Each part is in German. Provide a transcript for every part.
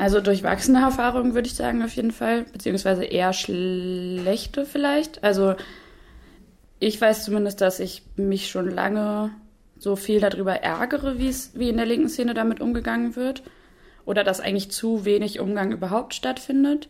Also durchwachsene Erfahrungen würde ich sagen auf jeden Fall, beziehungsweise eher schlechte vielleicht. Also ich weiß zumindest, dass ich mich schon lange so viel darüber ärgere, wie es wie in der linken Szene damit umgegangen wird oder dass eigentlich zu wenig Umgang überhaupt stattfindet.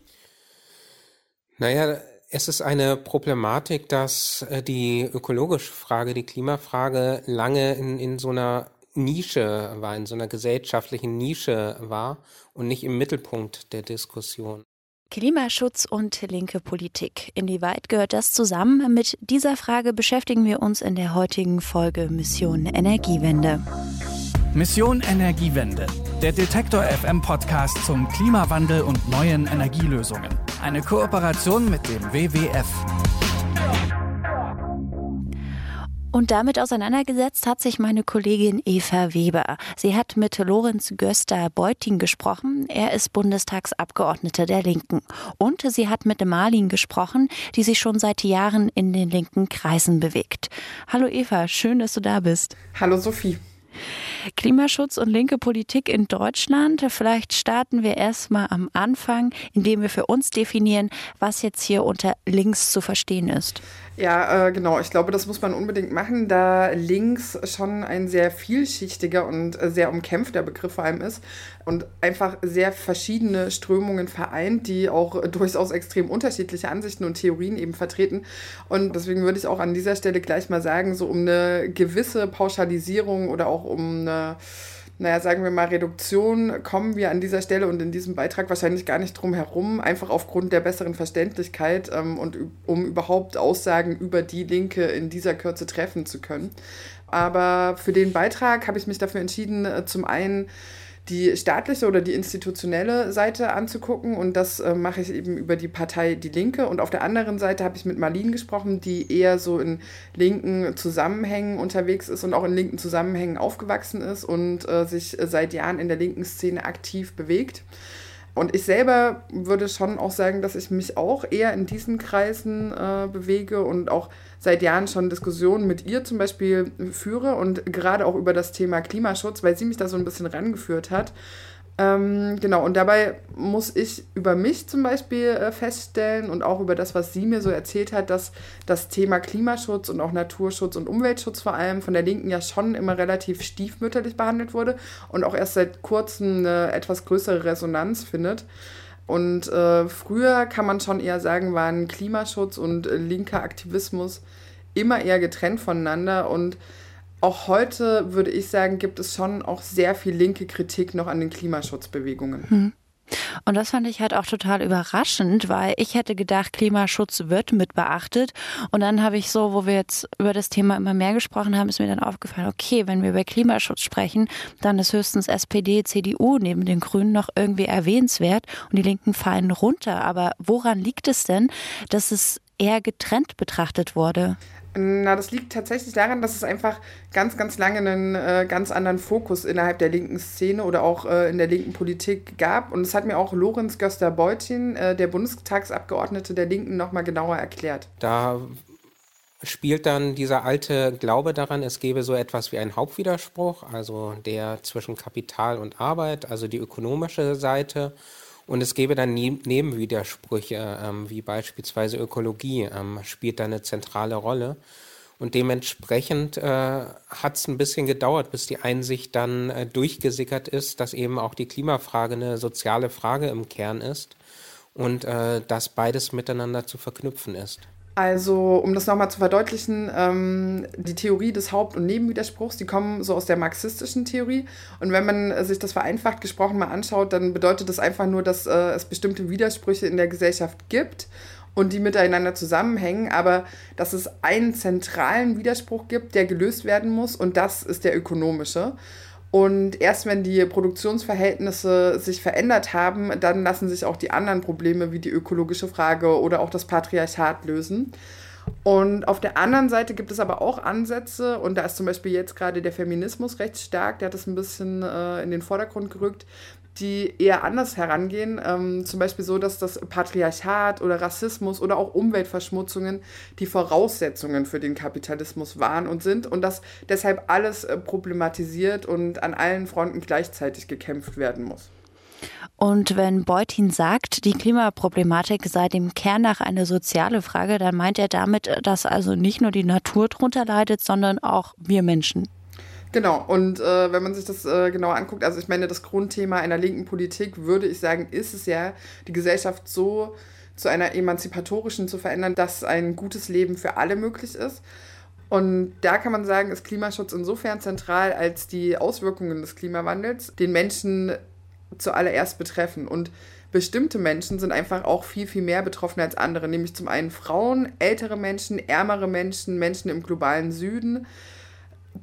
Naja, es ist eine Problematik, dass äh, die ökologische Frage, die Klimafrage lange in, in so einer Nische war, in so einer gesellschaftlichen Nische war und nicht im Mittelpunkt der Diskussion. Klimaschutz und linke Politik. Inwieweit gehört das zusammen? Mit dieser Frage beschäftigen wir uns in der heutigen Folge Mission Energiewende. Mission Energiewende. Der Detektor FM Podcast zum Klimawandel und neuen Energielösungen. Eine Kooperation mit dem WWF. Und damit auseinandergesetzt hat sich meine Kollegin Eva Weber. Sie hat mit Lorenz Göster-Beuting gesprochen. Er ist Bundestagsabgeordneter der Linken. Und sie hat mit Marlin gesprochen, die sich schon seit Jahren in den linken Kreisen bewegt. Hallo Eva, schön, dass du da bist. Hallo Sophie. Klimaschutz und linke Politik in Deutschland. Vielleicht starten wir erstmal am Anfang, indem wir für uns definieren, was jetzt hier unter links zu verstehen ist. Ja, äh, genau. Ich glaube, das muss man unbedingt machen, da links schon ein sehr vielschichtiger und sehr umkämpfter Begriff vor allem ist und einfach sehr verschiedene Strömungen vereint, die auch durchaus extrem unterschiedliche Ansichten und Theorien eben vertreten. Und deswegen würde ich auch an dieser Stelle gleich mal sagen, so um eine gewisse Pauschalisierung oder auch um eine naja, sagen wir mal, Reduktion kommen wir an dieser Stelle und in diesem Beitrag wahrscheinlich gar nicht drum herum, einfach aufgrund der besseren Verständlichkeit ähm, und um überhaupt Aussagen über die Linke in dieser Kürze treffen zu können. Aber für den Beitrag habe ich mich dafür entschieden, äh, zum einen die staatliche oder die institutionelle Seite anzugucken. Und das äh, mache ich eben über die Partei Die Linke. Und auf der anderen Seite habe ich mit Marlene gesprochen, die eher so in linken Zusammenhängen unterwegs ist und auch in linken Zusammenhängen aufgewachsen ist und äh, sich seit Jahren in der linken Szene aktiv bewegt. Und ich selber würde schon auch sagen, dass ich mich auch eher in diesen Kreisen äh, bewege und auch seit Jahren schon Diskussionen mit ihr zum Beispiel führe und gerade auch über das Thema Klimaschutz, weil sie mich da so ein bisschen rangeführt hat. Ähm, genau, und dabei muss ich über mich zum Beispiel äh, feststellen und auch über das, was sie mir so erzählt hat, dass das Thema Klimaschutz und auch Naturschutz und Umweltschutz vor allem von der Linken ja schon immer relativ stiefmütterlich behandelt wurde und auch erst seit kurzem eine etwas größere Resonanz findet. Und äh, früher kann man schon eher sagen, waren Klimaschutz und äh, linker Aktivismus immer eher getrennt voneinander und auch heute würde ich sagen, gibt es schon auch sehr viel linke Kritik noch an den Klimaschutzbewegungen. Hm. Und das fand ich halt auch total überraschend, weil ich hätte gedacht, Klimaschutz wird mit beachtet. Und dann habe ich so, wo wir jetzt über das Thema immer mehr gesprochen haben, ist mir dann aufgefallen, okay, wenn wir über Klimaschutz sprechen, dann ist höchstens SPD, CDU neben den Grünen noch irgendwie erwähnenswert und die Linken fallen runter. Aber woran liegt es denn, dass es eher getrennt betrachtet wurde? Na, das liegt tatsächlich daran, dass es einfach ganz, ganz lange einen äh, ganz anderen Fokus innerhalb der linken Szene oder auch äh, in der linken Politik gab. Und es hat mir auch Lorenz Göster-Beutin, äh, der Bundestagsabgeordnete der Linken, nochmal genauer erklärt. Da spielt dann dieser alte Glaube daran, es gäbe so etwas wie einen Hauptwiderspruch, also der zwischen Kapital und Arbeit, also die ökonomische Seite und es gäbe dann ne Nebenwidersprüche, ähm, wie beispielsweise Ökologie, ähm, spielt da eine zentrale Rolle. Und dementsprechend äh, hat es ein bisschen gedauert, bis die Einsicht dann äh, durchgesickert ist, dass eben auch die Klimafrage eine soziale Frage im Kern ist und äh, dass beides miteinander zu verknüpfen ist. Also, um das nochmal zu verdeutlichen, ähm, die Theorie des Haupt- und Nebenwiderspruchs, die kommen so aus der marxistischen Theorie. Und wenn man sich das vereinfacht gesprochen mal anschaut, dann bedeutet das einfach nur, dass äh, es bestimmte Widersprüche in der Gesellschaft gibt und die miteinander zusammenhängen, aber dass es einen zentralen Widerspruch gibt, der gelöst werden muss, und das ist der ökonomische. Und erst wenn die Produktionsverhältnisse sich verändert haben, dann lassen sich auch die anderen Probleme wie die ökologische Frage oder auch das Patriarchat lösen. Und auf der anderen Seite gibt es aber auch Ansätze, und da ist zum Beispiel jetzt gerade der Feminismus recht stark, der hat das ein bisschen äh, in den Vordergrund gerückt, die eher anders herangehen. Ähm, zum Beispiel so, dass das Patriarchat oder Rassismus oder auch Umweltverschmutzungen die Voraussetzungen für den Kapitalismus waren und sind und dass deshalb alles äh, problematisiert und an allen Fronten gleichzeitig gekämpft werden muss. Und wenn Beutin sagt, die Klimaproblematik sei dem Kern nach eine soziale Frage, dann meint er damit, dass also nicht nur die Natur drunter leidet, sondern auch wir Menschen. Genau, und äh, wenn man sich das äh, genauer anguckt, also ich meine, das Grundthema einer linken Politik, würde ich sagen, ist es ja, die Gesellschaft so zu einer emanzipatorischen zu verändern, dass ein gutes Leben für alle möglich ist. Und da kann man sagen, ist Klimaschutz insofern zentral, als die Auswirkungen des Klimawandels den Menschen zuallererst betreffen. Und bestimmte Menschen sind einfach auch viel, viel mehr betroffen als andere, nämlich zum einen Frauen, ältere Menschen, ärmere Menschen, Menschen im globalen Süden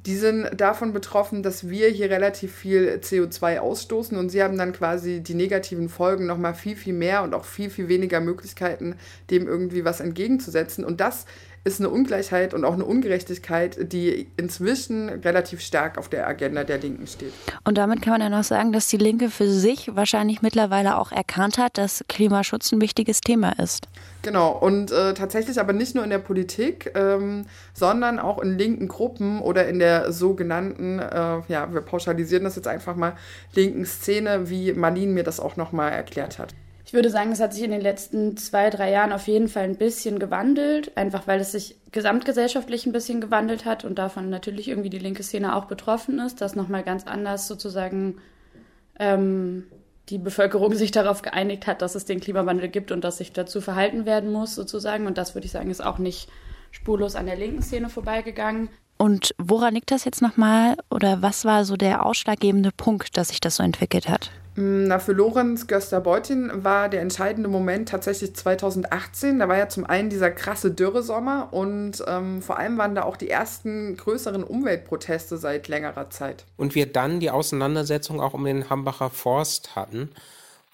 die sind davon betroffen, dass wir hier relativ viel CO2 ausstoßen und sie haben dann quasi die negativen Folgen nochmal viel, viel mehr und auch viel, viel weniger Möglichkeiten, dem irgendwie was entgegenzusetzen. Und das ist eine Ungleichheit und auch eine Ungerechtigkeit, die inzwischen relativ stark auf der Agenda der Linken steht. Und damit kann man dann auch sagen, dass die Linke für sich wahrscheinlich mittlerweile auch erkannt hat, dass Klimaschutz ein wichtiges Thema ist. Genau, und äh, tatsächlich aber nicht nur in der Politik, ähm, sondern auch in linken Gruppen oder in der sogenannten, äh, ja, wir pauschalisieren das jetzt einfach mal, linken Szene, wie Marlene mir das auch nochmal erklärt hat. Ich würde sagen, es hat sich in den letzten zwei, drei Jahren auf jeden Fall ein bisschen gewandelt, einfach weil es sich gesamtgesellschaftlich ein bisschen gewandelt hat und davon natürlich irgendwie die linke Szene auch betroffen ist, dass nochmal ganz anders sozusagen ähm, die Bevölkerung sich darauf geeinigt hat, dass es den Klimawandel gibt und dass sich dazu verhalten werden muss sozusagen. Und das würde ich sagen, ist auch nicht spurlos an der linken Szene vorbeigegangen. Und woran liegt das jetzt nochmal oder was war so der ausschlaggebende Punkt, dass sich das so entwickelt hat? Mm, na, für Lorenz Göster-Beutin war der entscheidende Moment tatsächlich 2018. Da war ja zum einen dieser krasse Dürresommer und ähm, vor allem waren da auch die ersten größeren Umweltproteste seit längerer Zeit. Und wir dann die Auseinandersetzung auch um den Hambacher Forst hatten,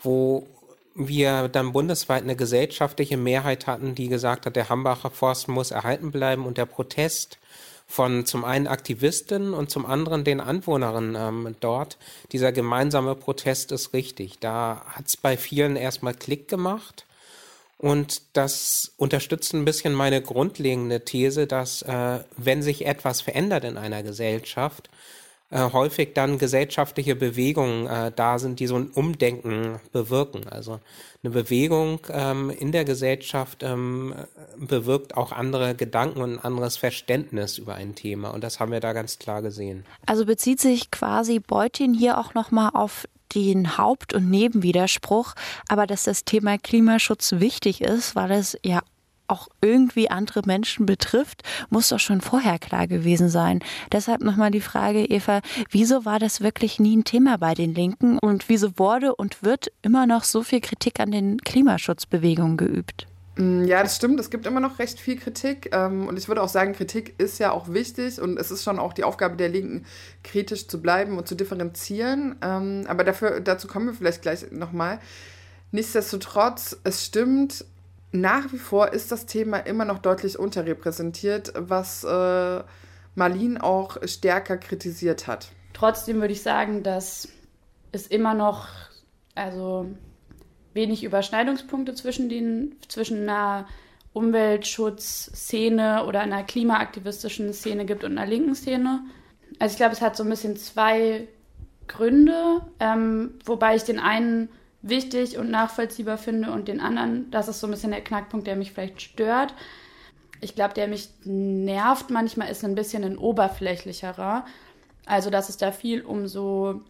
wo wir dann bundesweit eine gesellschaftliche Mehrheit hatten, die gesagt hat, der Hambacher Forst muss erhalten bleiben und der Protest von zum einen Aktivisten und zum anderen den Anwohnerinnen ähm, dort. Dieser gemeinsame Protest ist richtig. Da hat es bei vielen erstmal Klick gemacht. Und das unterstützt ein bisschen meine grundlegende These, dass äh, wenn sich etwas verändert in einer Gesellschaft, äh, häufig dann gesellschaftliche Bewegungen äh, da sind, die so ein Umdenken bewirken. Also eine Bewegung ähm, in der Gesellschaft ähm, bewirkt auch andere Gedanken und ein anderes Verständnis über ein Thema. Und das haben wir da ganz klar gesehen. Also bezieht sich quasi Beutin hier auch nochmal auf den Haupt- und Nebenwiderspruch, aber dass das Thema Klimaschutz wichtig ist, weil es ja auch irgendwie andere Menschen betrifft, muss doch schon vorher klar gewesen sein. Deshalb nochmal die Frage, Eva, wieso war das wirklich nie ein Thema bei den Linken und wieso wurde und wird immer noch so viel Kritik an den Klimaschutzbewegungen geübt? Mm, ja, das stimmt. Es gibt immer noch recht viel Kritik. Ähm, und ich würde auch sagen, Kritik ist ja auch wichtig. Und es ist schon auch die Aufgabe der Linken, kritisch zu bleiben und zu differenzieren. Ähm, aber dafür, dazu kommen wir vielleicht gleich nochmal. Nichtsdestotrotz, es stimmt, nach wie vor ist das Thema immer noch deutlich unterrepräsentiert, was äh, Marlene auch stärker kritisiert hat. Trotzdem würde ich sagen, dass es immer noch also wenig Überschneidungspunkte zwischen, den, zwischen einer Umweltschutzszene oder einer klimaaktivistischen Szene gibt und einer linken Szene. Also ich glaube, es hat so ein bisschen zwei Gründe, ähm, wobei ich den einen wichtig und nachvollziehbar finde und den anderen, das ist so ein bisschen der Knackpunkt, der mich vielleicht stört. Ich glaube, der mich nervt manchmal, ist ein bisschen ein oberflächlicherer. Also, dass es da viel um so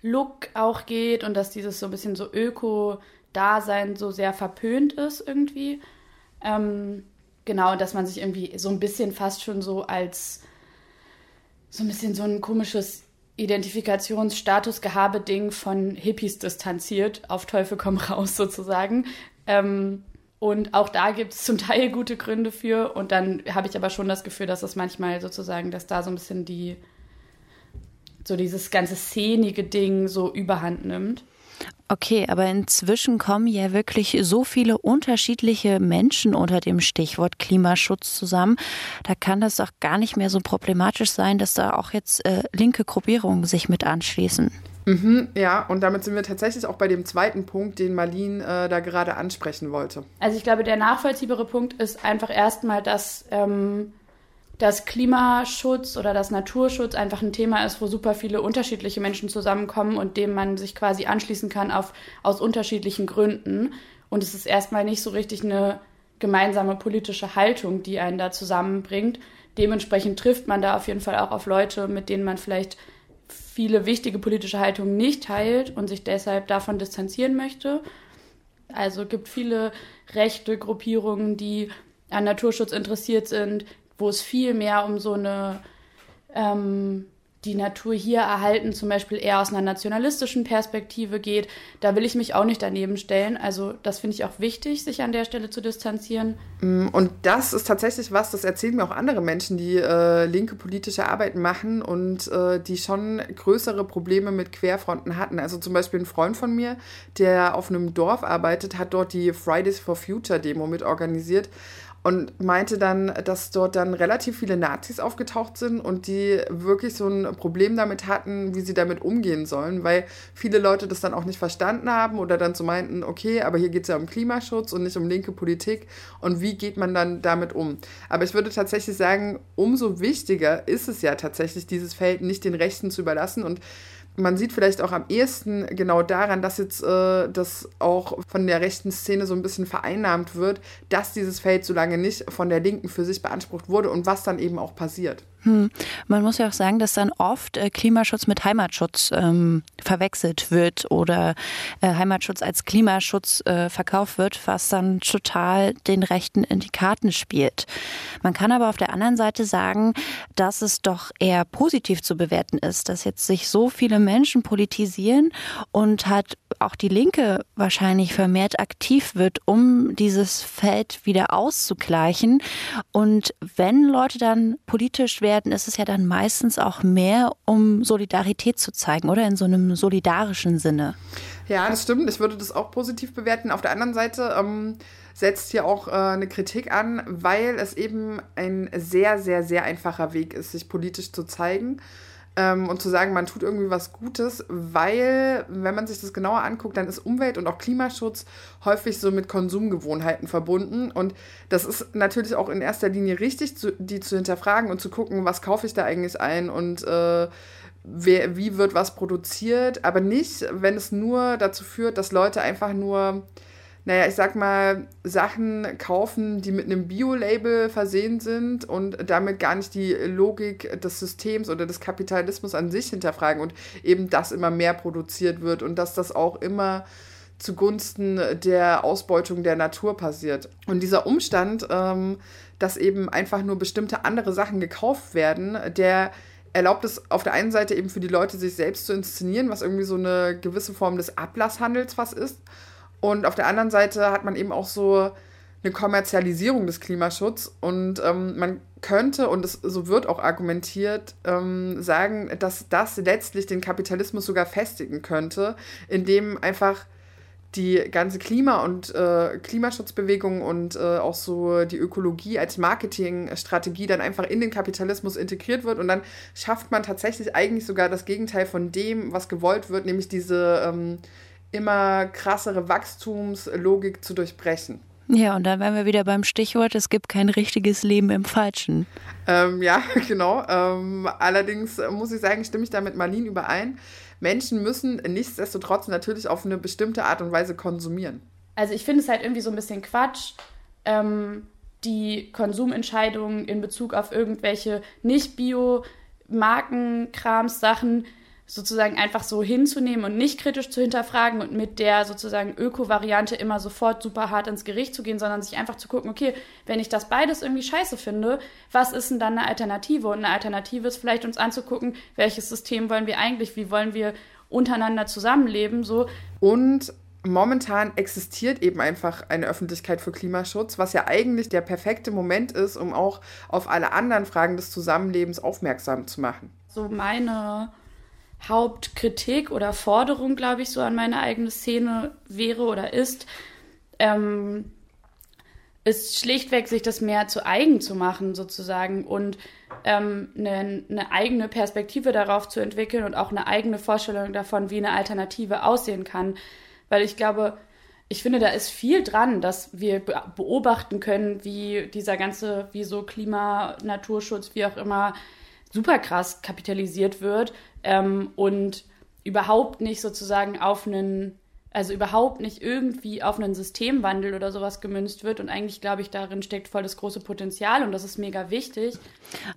Look auch geht und dass dieses so ein bisschen so Öko-Dasein so sehr verpönt ist irgendwie. Ähm, genau, dass man sich irgendwie so ein bisschen fast schon so als so ein bisschen so ein komisches Identifikationsstatus-Gehabe-Ding von Hippies distanziert, auf Teufel komm raus sozusagen. Ähm, und auch da gibt es zum Teil gute Gründe für. Und dann habe ich aber schon das Gefühl, dass es manchmal sozusagen, dass da so ein bisschen die, so dieses ganze szenige Ding so überhand nimmt. Okay, aber inzwischen kommen ja wirklich so viele unterschiedliche Menschen unter dem Stichwort Klimaschutz zusammen. Da kann das doch gar nicht mehr so problematisch sein, dass da auch jetzt äh, linke Gruppierungen sich mit anschließen. Mhm, ja, und damit sind wir tatsächlich auch bei dem zweiten Punkt, den Marlene äh, da gerade ansprechen wollte. Also ich glaube, der nachvollziehbare Punkt ist einfach erstmal, dass ähm, dass Klimaschutz oder dass Naturschutz einfach ein Thema ist, wo super viele unterschiedliche Menschen zusammenkommen und dem man sich quasi anschließen kann auf, aus unterschiedlichen Gründen. Und es ist erstmal nicht so richtig eine gemeinsame politische Haltung, die einen da zusammenbringt. Dementsprechend trifft man da auf jeden Fall auch auf Leute, mit denen man vielleicht viele wichtige politische Haltungen nicht teilt und sich deshalb davon distanzieren möchte. Also gibt viele rechte Gruppierungen, die an Naturschutz interessiert sind, wo es viel mehr um so eine ähm, die Natur hier erhalten, zum Beispiel eher aus einer nationalistischen Perspektive geht. Da will ich mich auch nicht daneben stellen. Also das finde ich auch wichtig, sich an der Stelle zu distanzieren. Mm, und das ist tatsächlich was, das erzählen mir auch andere Menschen, die äh, linke politische Arbeit machen und äh, die schon größere Probleme mit Querfronten hatten. Also zum Beispiel ein Freund von mir, der auf einem Dorf arbeitet, hat dort die Fridays for Future Demo mit organisiert und meinte dann, dass dort dann relativ viele Nazis aufgetaucht sind und die wirklich so ein Problem damit hatten, wie sie damit umgehen sollen, weil viele Leute das dann auch nicht verstanden haben oder dann so meinten, okay, aber hier geht es ja um Klimaschutz und nicht um linke Politik und wie geht man dann damit um? Aber ich würde tatsächlich sagen, umso wichtiger ist es ja tatsächlich, dieses Feld nicht den Rechten zu überlassen und man sieht vielleicht auch am ehesten genau daran, dass jetzt äh, das auch von der rechten Szene so ein bisschen vereinnahmt wird, dass dieses Feld so lange nicht von der Linken für sich beansprucht wurde und was dann eben auch passiert. Hm. Man muss ja auch sagen, dass dann oft äh, Klimaschutz mit Heimatschutz ähm, verwechselt wird oder äh, Heimatschutz als Klimaschutz äh, verkauft wird, was dann total den Rechten in die Karten spielt. Man kann aber auf der anderen Seite sagen, dass es doch eher positiv zu bewerten ist, dass jetzt sich so viele Menschen politisieren und hat auch die Linke wahrscheinlich vermehrt aktiv wird, um dieses Feld wieder auszugleichen. Und wenn Leute dann politisch werden, ist es ja dann meistens auch mehr, um Solidarität zu zeigen oder in so einem solidarischen Sinne. Ja, das stimmt. Ich würde das auch positiv bewerten. Auf der anderen Seite ähm, setzt hier auch äh, eine Kritik an, weil es eben ein sehr, sehr, sehr einfacher Weg ist, sich politisch zu zeigen ähm, und zu sagen, man tut irgendwie was Gutes, weil, wenn man sich das genauer anguckt, dann ist Umwelt- und auch Klimaschutz häufig so mit Konsumgewohnheiten verbunden. Und das ist natürlich auch in erster Linie richtig, zu, die zu hinterfragen und zu gucken, was kaufe ich da eigentlich ein und äh, wer, wie wird was produziert, aber nicht, wenn es nur dazu führt, dass Leute einfach nur naja, ich sag mal, Sachen kaufen, die mit einem Bio-Label versehen sind und damit gar nicht die Logik des Systems oder des Kapitalismus an sich hinterfragen und eben das immer mehr produziert wird und dass das auch immer zugunsten der Ausbeutung der Natur passiert. Und dieser Umstand, ähm, dass eben einfach nur bestimmte andere Sachen gekauft werden, der erlaubt es auf der einen Seite eben für die Leute, sich selbst zu inszenieren, was irgendwie so eine gewisse Form des Ablasshandels was ist. Und auf der anderen Seite hat man eben auch so eine Kommerzialisierung des Klimaschutzes. Und ähm, man könnte, und es, so wird auch argumentiert, ähm, sagen, dass das letztlich den Kapitalismus sogar festigen könnte, indem einfach die ganze Klima- und äh, Klimaschutzbewegung und äh, auch so die Ökologie als Marketingstrategie dann einfach in den Kapitalismus integriert wird. Und dann schafft man tatsächlich eigentlich sogar das Gegenteil von dem, was gewollt wird, nämlich diese ähm, immer krassere Wachstumslogik zu durchbrechen. Ja, und dann wären wir wieder beim Stichwort, es gibt kein richtiges Leben im Falschen. Ähm, ja, genau. Ähm, allerdings muss ich sagen, stimme ich da mit Marlene überein. Menschen müssen nichtsdestotrotz natürlich auf eine bestimmte Art und Weise konsumieren. Also ich finde es halt irgendwie so ein bisschen Quatsch, ähm, die Konsumentscheidungen in Bezug auf irgendwelche nicht Bio-Markenkrams-Sachen sozusagen einfach so hinzunehmen und nicht kritisch zu hinterfragen und mit der sozusagen Öko-Variante immer sofort super hart ins Gericht zu gehen, sondern sich einfach zu gucken, okay, wenn ich das beides irgendwie scheiße finde, was ist denn dann eine Alternative? Und eine Alternative ist vielleicht uns anzugucken, welches System wollen wir eigentlich, wie wollen wir untereinander zusammenleben, so. Und momentan existiert eben einfach eine Öffentlichkeit für Klimaschutz, was ja eigentlich der perfekte Moment ist, um auch auf alle anderen Fragen des Zusammenlebens aufmerksam zu machen. So meine Hauptkritik oder Forderung, glaube ich, so an meine eigene Szene wäre oder ist, ähm, ist schlichtweg, sich das mehr zu eigen zu machen, sozusagen, und ähm, eine, eine eigene Perspektive darauf zu entwickeln und auch eine eigene Vorstellung davon, wie eine Alternative aussehen kann. Weil ich glaube, ich finde, da ist viel dran, dass wir beobachten können, wie dieser ganze, wie so Klima, Naturschutz, wie auch immer, super krass kapitalisiert wird ähm, und überhaupt nicht sozusagen auf einen also überhaupt nicht irgendwie auf einen Systemwandel oder sowas gemünzt wird. Und eigentlich glaube ich, darin steckt voll das große Potenzial und das ist mega wichtig.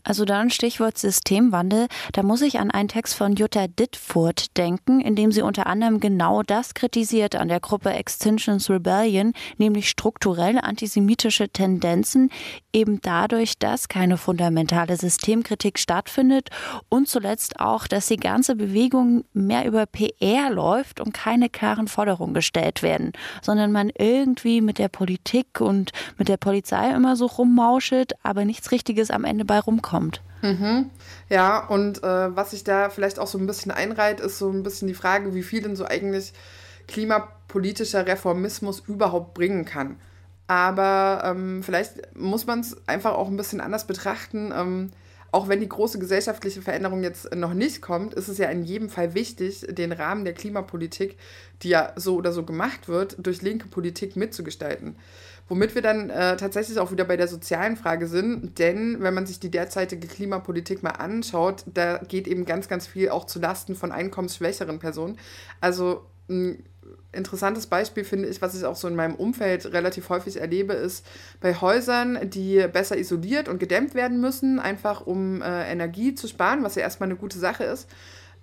Also dann Stichwort Systemwandel. Da muss ich an einen Text von Jutta Dittfurt denken, in dem sie unter anderem genau das kritisiert an der Gruppe Extinctions Rebellion, nämlich strukturelle antisemitische Tendenzen, eben dadurch, dass keine fundamentale Systemkritik stattfindet und zuletzt auch, dass die ganze Bewegung mehr über PR läuft und keine klaren Forderungen Forderungen gestellt werden, sondern man irgendwie mit der Politik und mit der Polizei immer so rummauschelt, aber nichts Richtiges am Ende bei rumkommt. Mhm. Ja, und äh, was sich da vielleicht auch so ein bisschen einreiht, ist so ein bisschen die Frage, wie viel denn so eigentlich klimapolitischer Reformismus überhaupt bringen kann. Aber ähm, vielleicht muss man es einfach auch ein bisschen anders betrachten. Ähm, auch wenn die große gesellschaftliche Veränderung jetzt noch nicht kommt, ist es ja in jedem Fall wichtig, den Rahmen der Klimapolitik, die ja so oder so gemacht wird, durch linke Politik mitzugestalten. Womit wir dann äh, tatsächlich auch wieder bei der sozialen Frage sind, denn wenn man sich die derzeitige Klimapolitik mal anschaut, da geht eben ganz, ganz viel auch zu Lasten von einkommensschwächeren Personen. Also ein interessantes Beispiel finde ich, was ich auch so in meinem Umfeld relativ häufig erlebe, ist bei Häusern, die besser isoliert und gedämmt werden müssen, einfach um äh, Energie zu sparen, was ja erstmal eine gute Sache ist.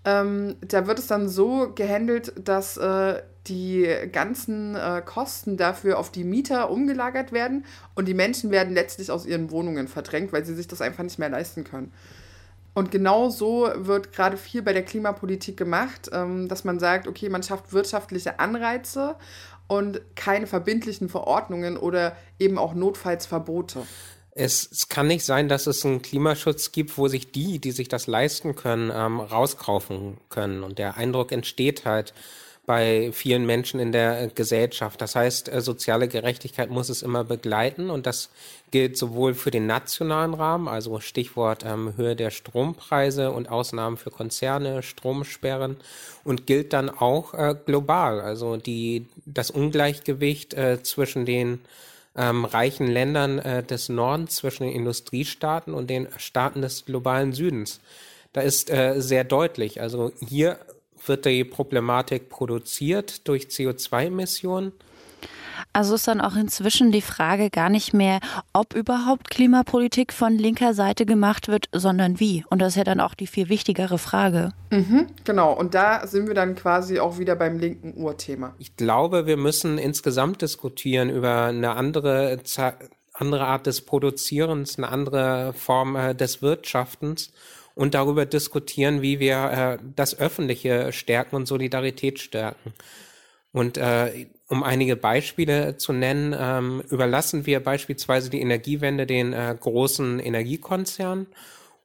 Ähm, da wird es dann so gehandelt, dass äh, die ganzen äh, Kosten dafür auf die Mieter umgelagert werden und die Menschen werden letztlich aus ihren Wohnungen verdrängt, weil sie sich das einfach nicht mehr leisten können. Und genau so wird gerade viel bei der Klimapolitik gemacht, ähm, dass man sagt, okay, man schafft wirtschaftliche Anreize und keine verbindlichen Verordnungen oder eben auch Notfallsverbote. Es, es, kann nicht sein, dass es einen Klimaschutz gibt, wo sich die, die sich das leisten können, ähm, rauskaufen können. Und der Eindruck entsteht halt, bei vielen Menschen in der Gesellschaft. Das heißt, äh, soziale Gerechtigkeit muss es immer begleiten und das gilt sowohl für den nationalen Rahmen, also Stichwort ähm, Höhe der Strompreise und Ausnahmen für Konzerne, Stromsperren und gilt dann auch äh, global, also die, das Ungleichgewicht äh, zwischen den ähm, reichen Ländern äh, des Nordens, zwischen den Industriestaaten und den Staaten des globalen Südens. Da ist äh, sehr deutlich. Also hier wird die Problematik produziert durch CO2-Emissionen? Also ist dann auch inzwischen die Frage gar nicht mehr, ob überhaupt Klimapolitik von linker Seite gemacht wird, sondern wie. Und das ist ja dann auch die viel wichtigere Frage. Mhm, genau, und da sind wir dann quasi auch wieder beim linken Urthema. Ich glaube, wir müssen insgesamt diskutieren über eine andere, andere Art des Produzierens, eine andere Form äh, des Wirtschaftens und darüber diskutieren, wie wir äh, das Öffentliche stärken und Solidarität stärken. Und äh, um einige Beispiele zu nennen, ähm, überlassen wir beispielsweise die Energiewende den äh, großen Energiekonzernen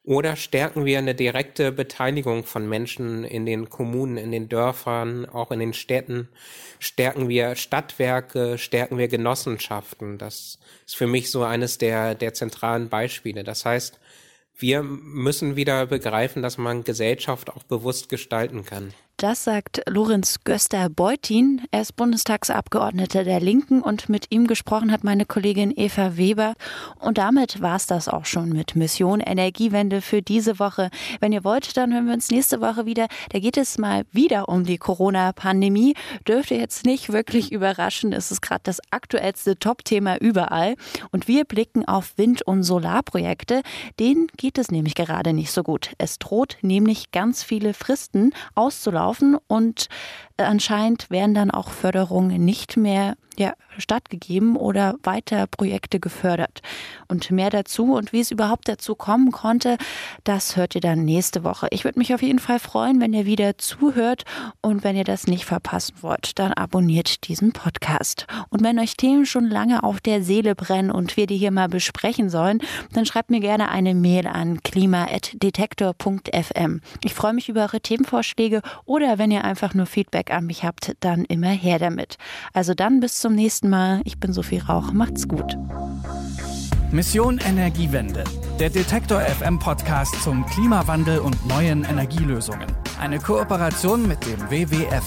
oder stärken wir eine direkte Beteiligung von Menschen in den Kommunen, in den Dörfern, auch in den Städten? Stärken wir Stadtwerke, stärken wir Genossenschaften? Das ist für mich so eines der, der zentralen Beispiele. Das heißt, wir müssen wieder begreifen, dass man Gesellschaft auch bewusst gestalten kann. Das sagt Lorenz Göster-Beutin. Er ist Bundestagsabgeordneter der Linken und mit ihm gesprochen hat meine Kollegin Eva Weber. Und damit war es das auch schon mit Mission Energiewende für diese Woche. Wenn ihr wollt, dann hören wir uns nächste Woche wieder. Da geht es mal wieder um die Corona-Pandemie. Dürfte jetzt nicht wirklich überraschen. Es ist gerade das aktuellste Top-Thema überall. Und wir blicken auf Wind- und Solarprojekte. Denen geht es nämlich gerade nicht so gut. Es droht nämlich ganz viele Fristen auszulaufen laufen und anscheinend werden dann auch Förderungen nicht mehr ja, stattgegeben oder weiter Projekte gefördert. Und mehr dazu und wie es überhaupt dazu kommen konnte, das hört ihr dann nächste Woche. Ich würde mich auf jeden Fall freuen, wenn ihr wieder zuhört und wenn ihr das nicht verpassen wollt, dann abonniert diesen Podcast. Und wenn euch Themen schon lange auf der Seele brennen und wir die hier mal besprechen sollen, dann schreibt mir gerne eine Mail an klima.detektor.fm. Ich freue mich über eure Themenvorschläge oder wenn ihr einfach nur Feedback an mich habt, dann immer her damit. Also dann bis zum nächsten Mal. Ich bin Sophie Rauch. Macht's gut. Mission Energiewende. Der Detektor FM Podcast zum Klimawandel und neuen Energielösungen. Eine Kooperation mit dem WWF.